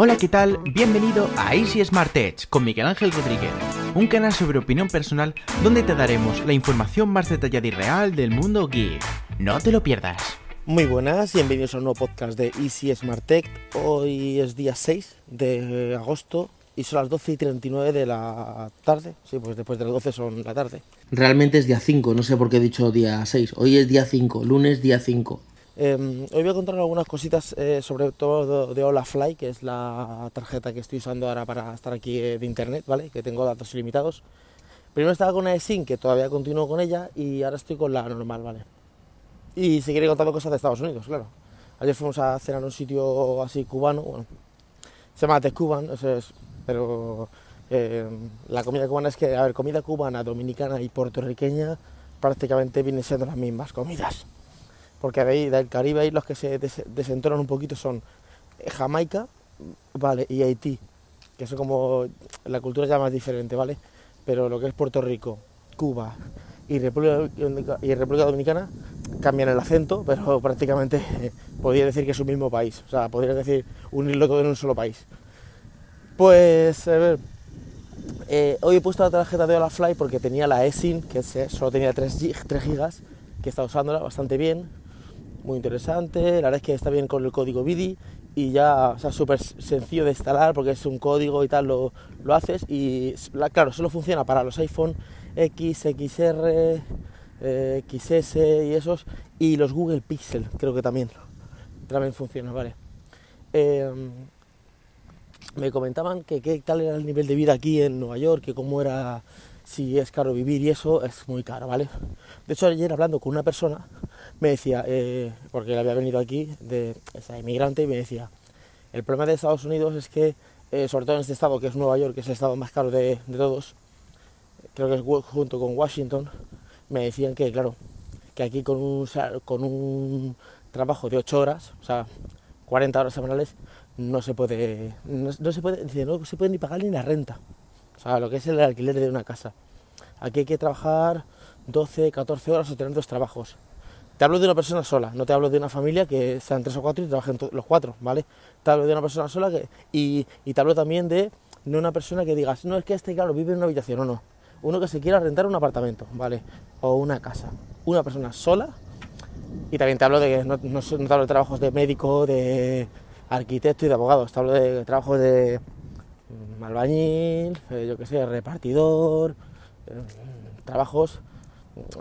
Hola, ¿qué tal? Bienvenido a Easy Smart Edge con Miguel Ángel Rodríguez, un canal sobre opinión personal donde te daremos la información más detallada y real del mundo geek. No te lo pierdas. Muy buenas, bienvenidos a un nuevo podcast de Easy Smart Tech. Hoy es día 6 de agosto y son las 12 y 39 de la tarde. Sí, pues después de las 12 son la tarde. Realmente es día 5, no sé por qué he dicho día 6. Hoy es día 5, lunes día 5. Em, hoy voy a contar algunas cositas, eh, sobre todo de Olafly, que es la tarjeta que estoy usando ahora para estar aquí eh, de internet, ¿vale? Que tengo datos ilimitados. Primero estaba con la eSIM, que todavía continúo con ella, y ahora estoy con la normal, ¿vale? Y seguiré contando cosas de Estados Unidos, claro. Ayer fuimos a cenar a un sitio así cubano, bueno, se llama The Cuban, es, pero em, la comida cubana es que, a ver, comida cubana, dominicana y puertorriqueña prácticamente vienen siendo las mismas comidas porque ahí, del Caribe ahí los que se desentonan un poquito son eh, Jamaica, vale, y Haití, que son como la cultura ya más diferente, ¿vale? Pero lo que es Puerto Rico, Cuba y República, y República Dominicana cambian el acento, pero prácticamente eh, podría decir que es un mismo país, o sea, podría decir unirlo todo en un solo país. Pues, a ver, eh, hoy he puesto la tarjeta de Olafly porque tenía la eSIM, que solo tenía 3, 3 gigas, que está usándola bastante bien, muy interesante, la verdad es que está bien con el código BIDI y ya, o súper sencillo de instalar porque es un código y tal, lo, lo haces y claro, solo funciona para los iPhone X, XR, eh, XS y esos y los Google Pixel, creo que también, también funciona, vale. Em, me comentaban que qué tal era el nivel de vida aquí en Nueva York, que cómo era, si es caro vivir y eso es muy caro, ¿vale? De hecho, ayer hablando con una persona, me decía, eh, porque había venido aquí, de inmigrante, y me decía, el problema de Estados Unidos es que, eh, sobre todo en este estado, que es Nueva York, que es el estado más caro de, todos, creo que es junto con Washington, me decían que, claro, que aquí con un, con un trabajo de 8 horas, o sea, 40 horas semanales, no se puede, no, se puede, no se puede ni pagar ni la renta, o sea, lo que es el alquiler de una casa. Aquí hay que trabajar 12, 14 horas o tener dos trabajos. Te hablo de una persona sola, no te hablo de una familia que sean tres o cuatro y trabajen los cuatro, ¿vale? Te hablo de una persona sola que, y, te hablo también de no una persona que digas, no es que este, claro, vive en una habitación, o no. Uno que se quiera rentar un apartamento, ¿vale? O una casa. Una persona sola. Y también te hablo de, no, no, te hablo de trabajos de médico, de arquitecto y de abogado, te hablo de trabajos de albañil, eh, yo qué sé, repartidor, eh, trabajos,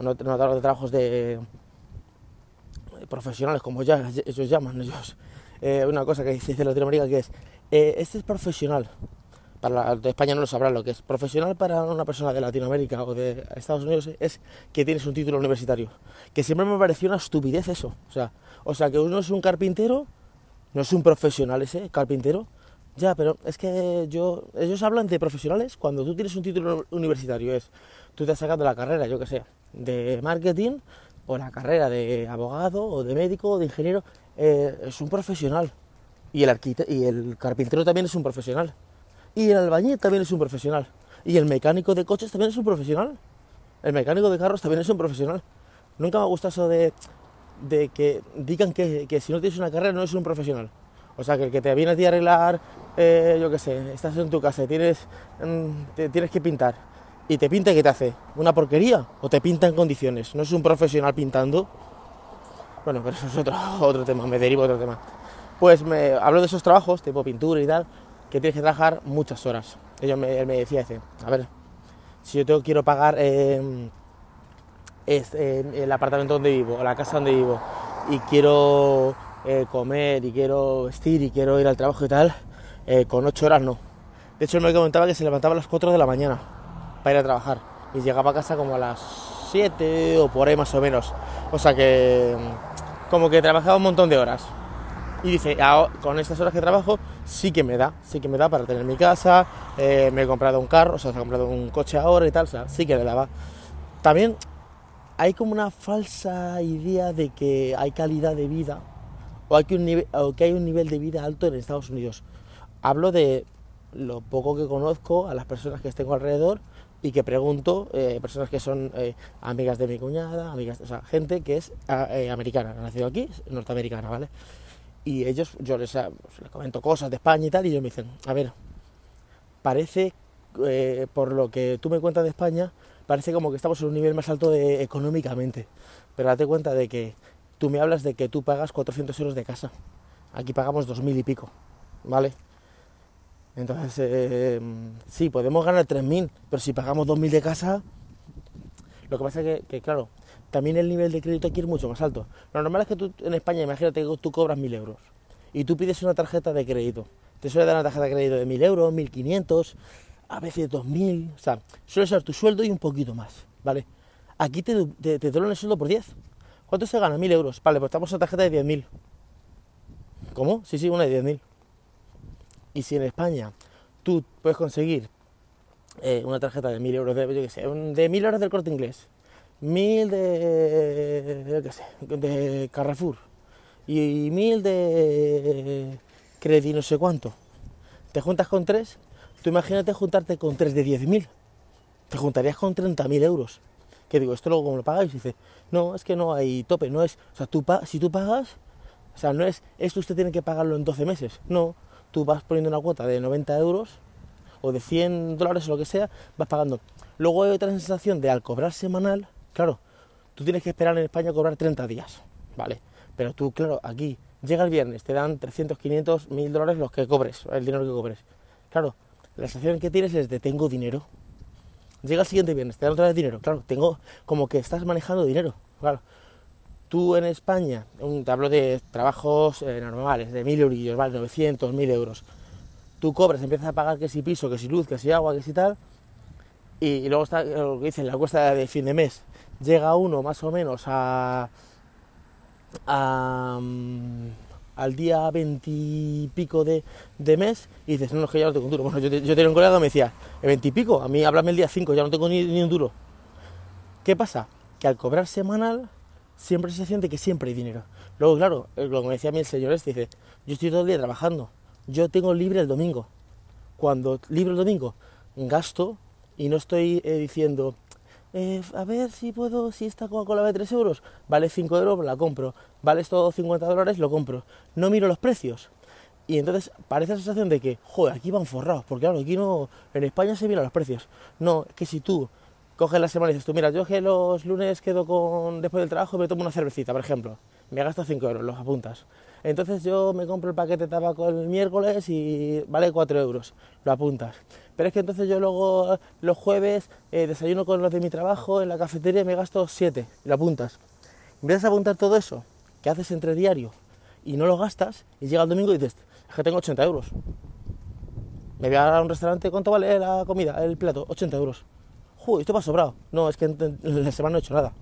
no, hablo de trabajos de profesionales, como ya ellos llaman ellos. Eh, una cosa que dice Latinoamérica que es, eh, este es profesional, para de España no lo sabrán lo que es, profesional para una persona de Latinoamérica o de Estados Unidos es que tienes un título universitario, que siempre me pareció una estupidez eso, o sea, o sea que uno es un carpintero, no es un profesional ese, carpintero, ya, pero es que yo, ellos hablan de profesionales cuando tú tienes un título universitario, es, tú te has sacado la carrera, yo que sé, de marketing o la carrera de abogado o de médico o de ingeniero, eh, es un profesional. Y el, y el carpintero también es un profesional. Y el albañil también es un profesional. Y el mecánico de coches también es un profesional. El mecánico de carros también es un profesional. Nunca me ha gustado eso de, de que digan que, que, si no tienes una carrera no eres un profesional. O sea, que el que te viene a a arreglar, eh, yo qué sé, estás en tu casa y tienes, mm, tienes que pintar y te pinta, ¿qué te hace? ¿Una porquería? ¿O te pinta en condiciones? ¿No es un profesional pintando? Bueno, pero eso es otro, otro tema, me derivo otro tema. Pues me hablo de esos trabajos, tipo pintura y tal, que tienes que trabajar muchas horas. Ellos me, él me decía, dice, a ver, si yo quiero pagar eh, el apartamento donde vivo, o la casa donde vivo, y quiero eh, comer, y quiero vestir, y quiero ir al trabajo y tal, eh, con ocho horas no. De hecho, me comentaba que se levantaba a las 4 de la mañana ir a trabajar. Y llegaba a casa como a las 7 o por ahí más o menos. O sea que mm, como que trabajaba un montón de horas. Y dice, con estas horas que trabajo sí que me da, sí que me da para tener mi casa, eh, me he comprado un carro, o sea, se comprado un coche ahora y tal, o sea, sí que le daba. También hay como una falsa idea de que hay calidad de vida o, que, o que hay un nivel de vida alto en Estados Unidos. Hablo de lo poco que conozco, a las personas que tengo alrededor y que pregunto, eh, personas que son eh, amigas de mi cuñada, amigas, o sea, gente que es ah, eh, americana, nacido aquí, norteamericana, ¿vale? Y ellos, yo les, ah, pues, les comento cosas de España y tal, y ellos me dicen, a ver, parece, eh, por lo que tú me cuentas de España, parece como que estamos en un nivel más alto económicamente. Pero date cuenta de que tú me hablas de que tú pagas 400 euros de casa. Aquí pagamos 2.000 y pico, ¿vale? Entonces, eh, sí, podemos ganar 3.000, pero si pagamos 2.000 de casa, lo que pasa es que, claro, también el nivel de crédito aquí es mucho más alto. Lo normal es que tú en España, imagínate que tú cobras 1.000 euros y tú pides una tarjeta de crédito. Te suele dar una tarjeta de crédito de 1.000 euros, 1.500, a veces 2.000, o sea, suele ser tu sueldo y un poquito más, ¿vale? Aquí te, te, te el sueldo por 10. ¿Cuánto se gana? 1.000 euros. Vale, pues estamos en tarjeta de 10.000. ¿Cómo? Sí, sí, una de 10.000. Y si en España tú puedes conseguir eh, una tarjeta de 1.000 euros de, yo qué sé, de 1.000 euros del corte inglés, 1.000 de, de Carrefour y 1.000 de Credit no sé cuánto, te juntas con tres Tú imagínate juntarte con 3 de 10.000. Te juntarías con 30.000 euros. Que digo, ¿esto luego cómo lo pagáis? Dice, no, es que no hay tope, no es... O sea, tú si tú pagas, o sea, no es, esto usted tiene que pagarlo en 12 meses. No, tú vas poniendo una cuota de 90 euros o de 100 dólares o lo que sea, vas pagando. Luego hay otra sensación de al cobrar semanal, claro, tú tienes que esperar en España a cobrar 30 días, ¿vale? Pero tú, claro, aquí llega el viernes, te dan 300, 500, 1000 dólares los que cobres, el dinero que cobres. Claro, la sensación que tienes es de tengo dinero. Llega el siguiente viernes, te dan otra vez dinero. Claro, tengo como que estás manejando dinero. Claro, tú en España, te hablo de trabajos eh, normales, de mil euros, vale, 900, mil euros. Tú cobras, empiezas a pagar que si piso, que si luz, que si agua, que si tal. Y, luego está lo que dicen, la cuesta de fin de mes. Llega uno más o menos a. a mm, al día veintipico de, de mes y dices, no, no, es que ya no tengo un duro. Bueno, yo, yo tenía un colega que me decía, ¿el veintipico? A mí háblame el día 5, ya no tengo ni, un duro. ¿Qué pasa? Que al cobrar semanal siempre se siente que siempre hay dinero. Luego, claro, eh, lo que me decía a mí el señor este, dice, yo estoy todo el día trabajando, yo tengo libre el domingo. Cuando libre el domingo, gasto y no estoy eh, diciendo, eh, a ver si puedo, si esta Coca-Cola vale 3 euros, vale 5 euros, la compro, vale esto 50 dólares, lo compro. No miro los precios. Y entonces parece la sensación de que, joder, aquí van forrados, porque claro, aquí no, en España se miran los precios. No, que si tú coges la semana y dices tú, mira, yo que los lunes quedo con, después del trabajo y me tomo una cervecita, por ejemplo, me gasto 5 euros, los apuntas. Entonces yo me compro el paquete de tabaco el miércoles y vale 4 euros, lo apuntas. Pero es que entonces yo luego los jueves eh, desayuno con los de mi trabajo en la cafetería y me gasto 7, y lo apuntas. Empiezas a apuntar todo eso que haces entre diario y no lo gastas y llega el domingo y dices, es que tengo 80 euros. Me voy a un restaurante, ¿cuánto vale la comida, el plato? 80 euros. Esto va sobrado. No, es que en la semana no he hecho nada.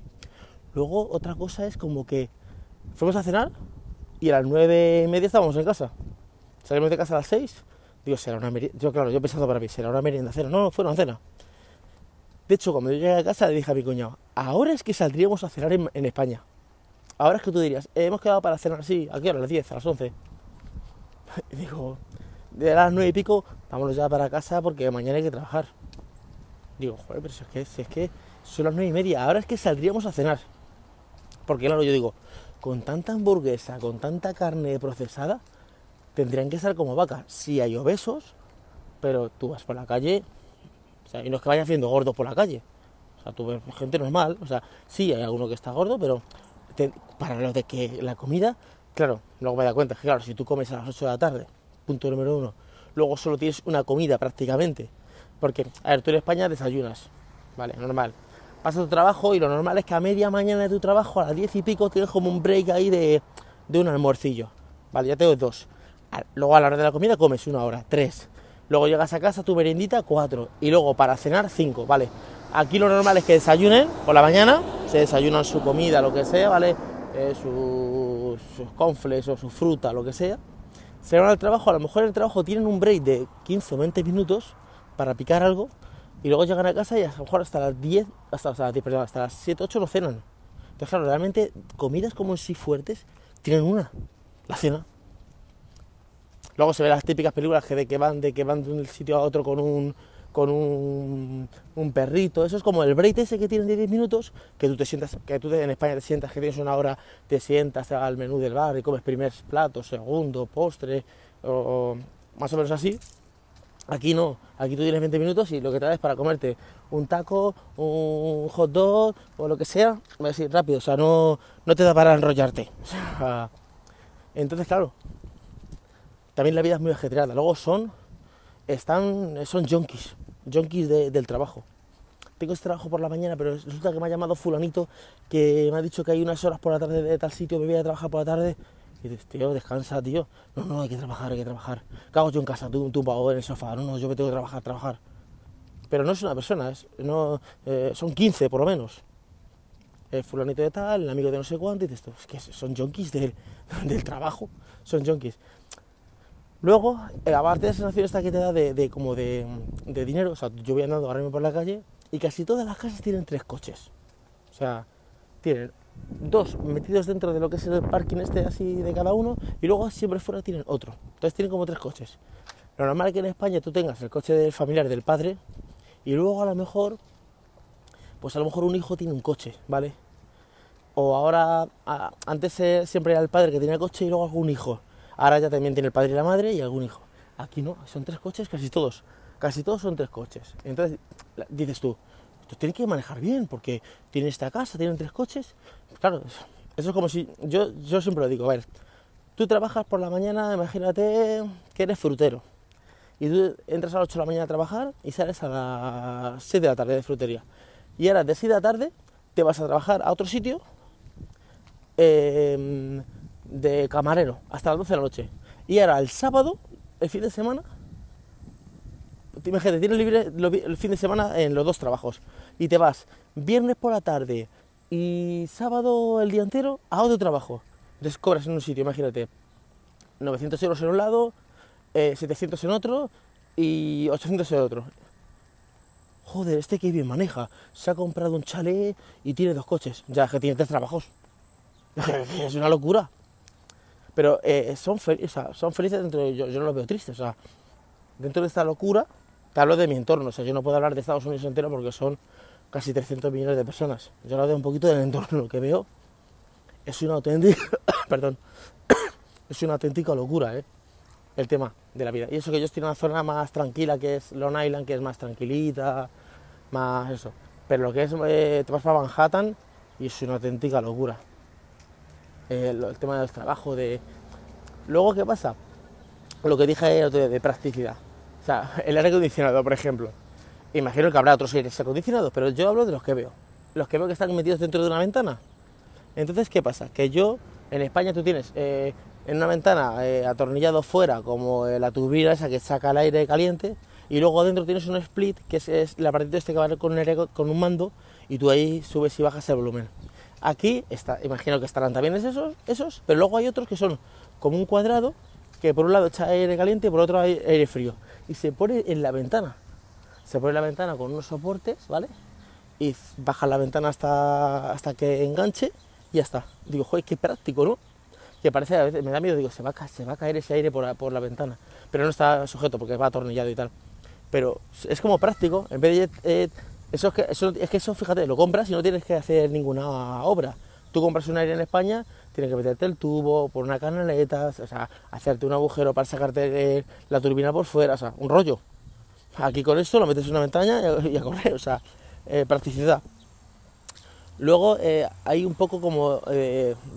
Luego otra cosa es como que fuimos a cenar y a las nueve y media estábamos en casa. Salimos de casa a las 6 Digo, será una merienda. Yo, claro, yo pensando para mí, será una merienda cena. No, no, fue una cena. De hecho, cuando yo llegué a casa le dije a mi cuñado, ahora es que saldríamos a cenar en, España. Ahora es que tú dirías, hemos quedado para cenar así, ¿a qué? A las 10, a las 11. Y digo, de las 9 y pico, vámonos ya para casa porque mañana hay que trabajar. Digo, joder, pero si es que, es que son las 9 y media, ahora es que saldríamos a cenar. Porque claro, yo digo, con tanta hamburguesa, con tanta carne procesada, tendrían que ser como vacas. Sí hay obesos, pero tú vas por la calle, o sea, y no es que vayas viendo gordos por la calle. O sea, tú ves gente normal, o sea, sí hay alguno que está gordo, pero para lo de que la comida, claro, luego me da cuenta que, claro, si tú comes a las 8 de la tarde, punto número uno, luego solo tienes una comida prácticamente. Porque, a ver, tú en España desayunas, ¿vale? Normal. Pasas tu trabajo y lo normal es que a media mañana de tu trabajo, a las 10 y pico, tienes como un break ahí de, de un almuercillo. Vale, ya tengo dos. Luego a la hora de la comida comes una hora, tres. Luego llegas a casa, tu merendita, cuatro. Y luego para cenar, cinco, ¿vale? Aquí lo normal es que desayunen por la mañana, se desayunan su comida, lo que sea, ¿vale? Eh, sus, sus confles o su fruta, lo que sea. Se van al trabajo, a lo mejor en el trabajo tienen un break de 15 o 20 minutos para picar algo y luego llegan a casa y a lo mejor hasta las 10, hasta, hasta, las 7, 8 no cenan. Entonces, claro, realmente comidas como en sí fuertes tienen una, la cena. Luego se ven las típicas películas que de que van, de que van de un sitio a otro con un con un, un perrito. Eso es como el break ese que tienen de 10 minutos, que tú te sientas, que tú te- en España te sientas, que tienes una hora, te sientas al menú del bar y comes primer plato, segundo, postre, o más o menos así. Aquí no, aquí tú tienes 20 minutos y lo que te da es para comerte un taco, un hot dog o lo que sea, así rápido, o sea, no, no te da para enrollarte. Entonces, claro, también la vida es muy ajetreada. Luego son, están, son junkies, junkies de- del trabajo. Tengo este trabajo por la mañana, pero resulta que me ha llamado fulanito que me ha dicho que hay unas horas por la tarde de tal sitio, me voy a trabajar por la tarde. Y dices, tío, descansa, tío. No, no, hay que trabajar, hay que trabajar. ¿Qué hago yo en casa? Tú, tumbado en el sofá. No, no, yo me tengo que trabajar, trabajar. Pero no es una persona, es, no, eh, son 15 por lo menos. El fulanito de tal, el amigo de no sé cuánto, y dices, es que son junkies del, del trabajo, son junkies. Luego, eh, aparte de esa sensación esta que te da de, de como de, de dinero, o sea, yo voy andando ahora por la calle y casi todas las casas tienen tres coches. O sea, tienen dos metidos dentro de lo que es el parking este así de cada uno y luego siempre fuera tienen otro. Entonces tienen como tres coches. Lo normal es que en España tú tengas el coche del familiar del padre y luego a lo mejor, pues a lo mejor un hijo tiene un coche, ¿vale? O ahora, antes eh, siempre era el padre que tenía el coche y luego algún hijo. Ahora ya también tiene el padre y la madre y algún hijo. Aquí no, son tres coches, casi todos. Casi todos son tres coches. Entonces dices tú, esto tiene que manejar bien porque tiene esta casa, tienen tres coches. Claro, eso es como si, yo, yo siempre lo digo, a ver, tú trabajas por la mañana, imagínate que eres frutero. Y tú entras a las 8 de la mañana a trabajar y sales a las 6 de la tarde de frutería. Y ahora de 6 de la tarde te vas a trabajar a otro sitio eh, de camarero hasta las 12 de la noche. Y ahora el sábado, el fin de semana, imagínate, tienes libre el fin de semana en los dos trabajos. Y te vas viernes por la tarde y sábado el día entero a otro trabajo. Entonces cobras en un sitio, imagínate, 900 euros en un lado, eh, 700 en otro y 800 en otro. Joder, este que bien maneja. Se ha comprado un chalet y tiene dos coches. Ya que tiene tres trabajos. es una locura. Pero eh, son, fel- o sea, son felices dentro de... Yo, yo no los veo tristes. O sea, dentro de esta locura, te hablo de mi entorno. O sea, yo no puedo hablar de Estados Unidos entero porque son casi 300 millones de personas. Yo hablo de un poquito del entorno. Lo que veo es una auténtica... perdón. es una auténtica locura, ¿eh? El tema de la vida. Y eso que yo estoy en una zona más tranquila, que es Long Island, que es más tranquilita, más eso. Pero lo que es, eh, te vas para Manhattan y es una auténtica locura. Eh, el tema del trabajo, de... Luego, ¿qué pasa? Lo que dije de practicidad. O sea, el aire acondicionado, por ejemplo. Imagino que habrá otros aires acondicionados, pero yo hablo de los que veo. Los que veo que están metidos dentro de una ventana. Entonces, ¿qué pasa? Que yo, en España tú tienes eh, en una ventana eh, atornillado fuera, como eh, la turbina esa que saca el aire caliente, y luego adentro tienes un split, que es, es el aparatito este que va con un, con un mando, y tú ahí subes y bajas el volumen. Aquí, está, imagino que estarán también esos, esos, pero luego hay otros que son como un cuadrado, que por un lado echa aire caliente y por otro aire frío. Y se pone en la ventana. Se pone en la ventana con unos soportes, ¿vale? y baja la ventana hasta, hasta que enganche y ya está. Digo, joder, qué práctico, ¿no? Que parece, a veces me da miedo, digo, se va a, se va a caer ese aire por la, por la ventana. Pero no está sujeto porque va atornillado y tal. Pero es como práctico, en vez de... eh, eso es, que, eso, es que eso, fíjate, lo compras y no tienes que hacer ninguna obra. Tú compras un aire en España, tienes que meterte el tubo por una canaleta, o sea, hacerte un agujero para sacarte eh, la turbina por fuera, o sea, un rollo. Aquí con esto lo metes en una ventana y a, correr, o sea, eh, practicidad. Luego eh, hay un poco como,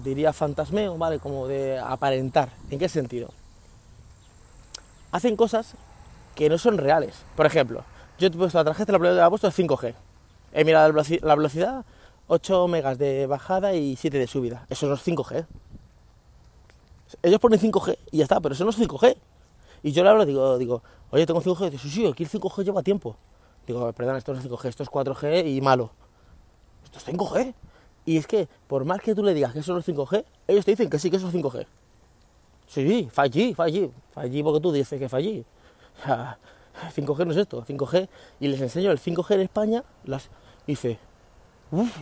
diría, fantasmeo, ¿vale? Como de aparentar. ¿En qué sentido? Hacen cosas que no son reales. Por ejemplo, yo te he puesto la tarjeta, la que he puesto es 5G. He mirado la la velocidad, 8 megas de bajada y 7 de subida. Eso no es 5G. Ellos ponen 5G y ya está, pero eso no es 5G. Y yo le hablo, digo, digo, oye, tengo 5G. Dice, sí, sí, aquí el 5G lleva tiempo. Digo, perdón, esto no es 5G, esto es 4G y malo. Esto es 5G. Y es que, por más que tú le digas que eso no es 5G, ellos te dicen que sí, que eso es 5G. Sí, 5G, 5G. 5G porque tú dices que 5G. O sea, 5G no es esto, 5G. Y les enseño el 5G en España, las... y dice, uff.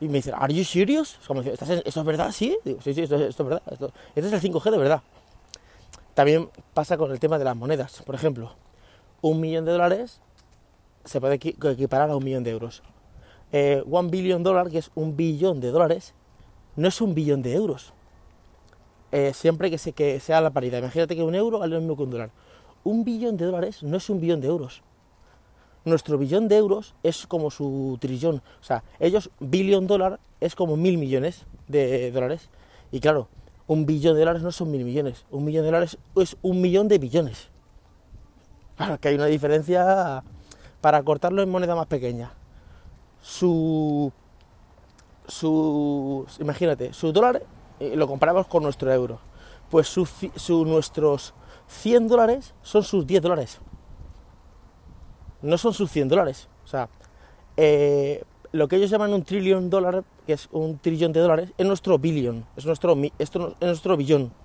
Y me dicen, ¿Are you serious? ¿Estás en- ¿Esto es verdad? Sí, digo, sí, sí, esto, esto es verdad. Esto, este es el 5G de verdad. También pasa con el tema de las monedas, por ejemplo. un millón de dólares se puede equiparar a un millón de euros. Eh, one billion dollar, que es un billón de dólares, no es un billón de euros. Eh, siempre que, que sea la paridad. Imagínate que un euro vale lo mismo que un dólar. Un billón de dólares no es un billón de euros. Nuestro billón de euros es como su trillón. O sea, ellos, billón dólar es como mil millones de dólares. Y claro, un billón de dólares no son mil millones. Un millón de dólares es un millón de billones. Claro, que hay una diferencia para cortarlo en moneda más pequeña. Su. Su. Imagínate, su dólar eh, lo comparamos con nuestro euro. Pues su, nuestros 100 dólares son sus 10 dólares. No son sus 100 dólares. O sea, eh, lo que ellos llaman un trillón dólar, que es un trillón de dólares, es nuestro billón, es nuestro, es nuestro billón.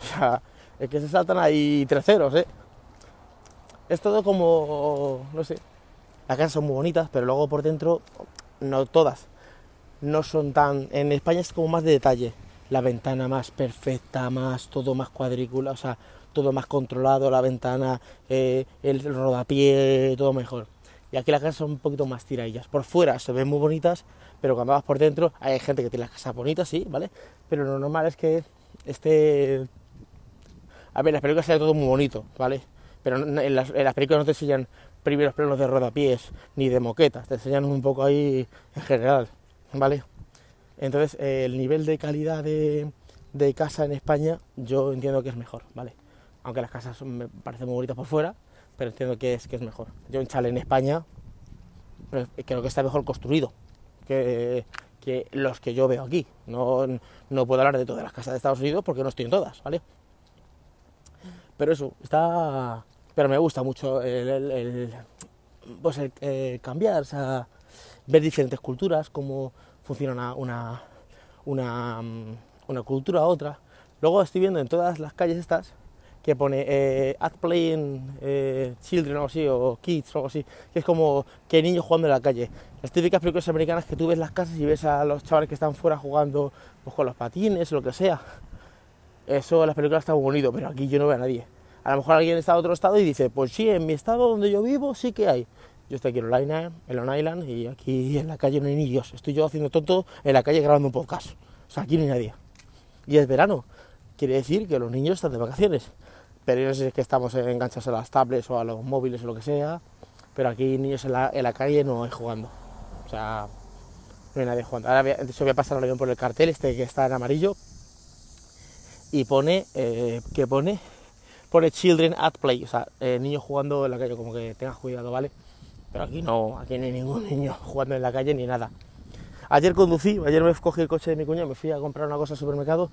O sea, es que se saltan ahí tres ceros, ¿eh? Es todo como, no sé, las casas son muy bonitas, pero luego por dentro, no todas, no son tan... En España es como más de detalle. La ventana más perfecta, más todo más cuadrícula, o sea, todo más controlado, la ventana, eh, el rodapié, todo mejor. Y aquí las casas son un poquito más tiradillas. Por fuera se ven muy bonitas, pero cuando vas por dentro hay gente que tiene las casas bonitas, sí, ¿vale? Pero lo normal es que esté... A ver, las películas se todo muy bonito, ¿vale? Pero en las, películas no te enseñan primeros planos de rodapiés ni de moquetas, te enseñan un poco ahí en general. ¿vale? Entonces, el nivel de calidad de, casa en España yo entiendo que es mejor, ¿vale? Aunque las casas me parecen muy bonitas por fuera, pero entiendo que es, que es mejor. Yo en Chale, en España, pues, creo que está mejor construido que, los que yo veo aquí. No, no puedo hablar de todas las casas de Estados Unidos porque no estoy en todas, ¿vale? Pero eso, está... Pero me gusta mucho el, pues el, cambiar, ver diferentes culturas, cómo funciona una, una, mm, una, cultura a otra. Luego estoy viendo en todas las calles estas que pone eh, At Playing eh, Children o así, o Kids o algo así, que es como que niños jugando en la calle. Las típicas películas americanas que tú ves las casas y ves a los chavales que están fuera jugando pues, con los patines lo que sea. Eso en las películas está muy bonito, pero aquí yo no veo a nadie. A lo mejor alguien está en otro estado y dice, pues sí, en mi estado donde yo vivo sí que hay. Yo estoy aquí en Long en Long Island, y aquí en la calle no hay ni Dios. Estoy yo haciendo tonto en la calle grabando un podcast. O sea, aquí no hay nadie. Y es verano. Quiere decir que los niños están de vacaciones. Pero si es que estamos enganchados a las tablets o a los móviles o lo que sea. Pero aquí niños en la, calle no hay jugando. O sea, no hay nadie jugando. Ahora voy voy a pasar avión por el cartel, este que está en amarillo. Y pone, eh, que pone, pone Children at Play. O sea, eh, niños jugando en la calle, como que tengas cuidado, ¿vale? Pero aquí no, aquí no hay ningún niño jugando en la calle ni nada. Ayer conducí, ayer me cogí el coche de mi cuñado, me fui a comprar una cosa al supermercado.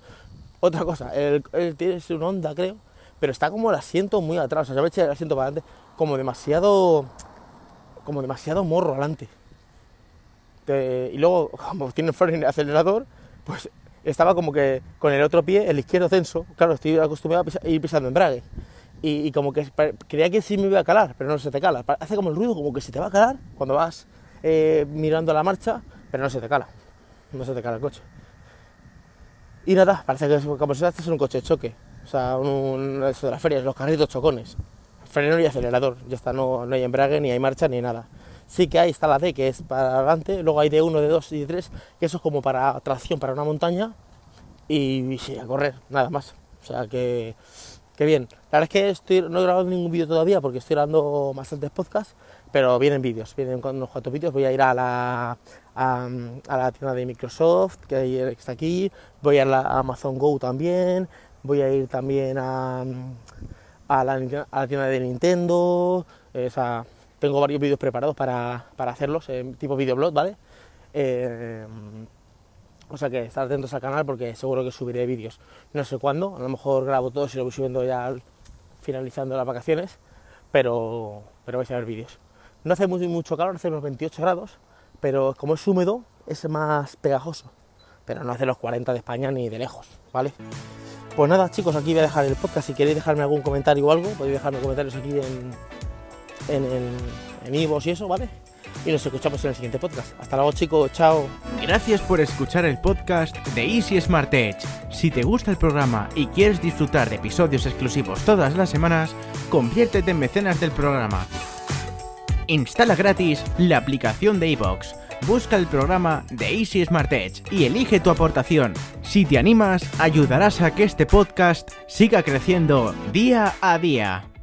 Otra cosa, él, tiene un Honda, creo, pero está como el asiento muy atrás. O sea, eché el asiento para adelante, como demasiado. como demasiado morro adelante. y luego, como tiene el acelerador, pues estaba como que con el otro pie, el izquierdo censo. Claro, estoy acostumbrado a ir pisando embrague y, como que creía que sí me iba a calar, pero no se te cala. Hace como el ruido, como que se te va a calar cuando vas eh, mirando la marcha, pero no se te cala. No se te cala el coche. Y nada, parece que como si haces un coche de choque. O sea, un, eso de las ferias, los carritos chocones. Freno y acelerador. Ya está, no, no hay embrague, ni hay marcha, ni nada. Sí que hay, está la D, que es para adelante. Luego hay D1, D2 y D3, que eso es como para tracción para una montaña. Y, y sí, a correr, nada más. O sea que Qué bien. La verdad es que estoy, no he grabado ningún vídeo todavía porque estoy grabando bastantes podcasts, pero vienen vídeos, vienen unos cuantos vídeos. Voy a ir a la, a, la tienda de Microsoft, que está aquí, voy a ir a Amazon Go también, voy a ir también a, la, tienda de Nintendo, eh, tengo varios vídeos preparados para, para hacerlos, tipo videoblog, ¿vale? Eh, o sea que estar atentos al canal porque seguro que subiré vídeos. No sé cuándo, a lo mejor grabo todos y lo voy subiendo ya finalizando las vacaciones, pero, pero vais a ver vídeos. No hace muy, mucho calor, hace unos 28 grados, pero como es húmedo, es más pegajoso. Pero no hace los 40 de España ni de lejos, ¿vale? Pues nada, chicos, aquí voy a dejar el podcast. Si queréis dejarme algún comentario o algo, podéis dejarme comentarios aquí en en, en, en y eso, ¿vale? y nos escuchamos en el siguiente podcast. Hasta luego chicos, chao. Gracias por escuchar el podcast de Easy Smart Edge. Si te gusta el programa y quieres disfrutar de episodios exclusivos todas las semanas, conviértete en mecenas del programa. Instala gratis la aplicación de iVoox. Busca el programa de Easy Smart Edge y elige tu aportación. Si te animas, ayudarás a que este podcast siga creciendo día a día.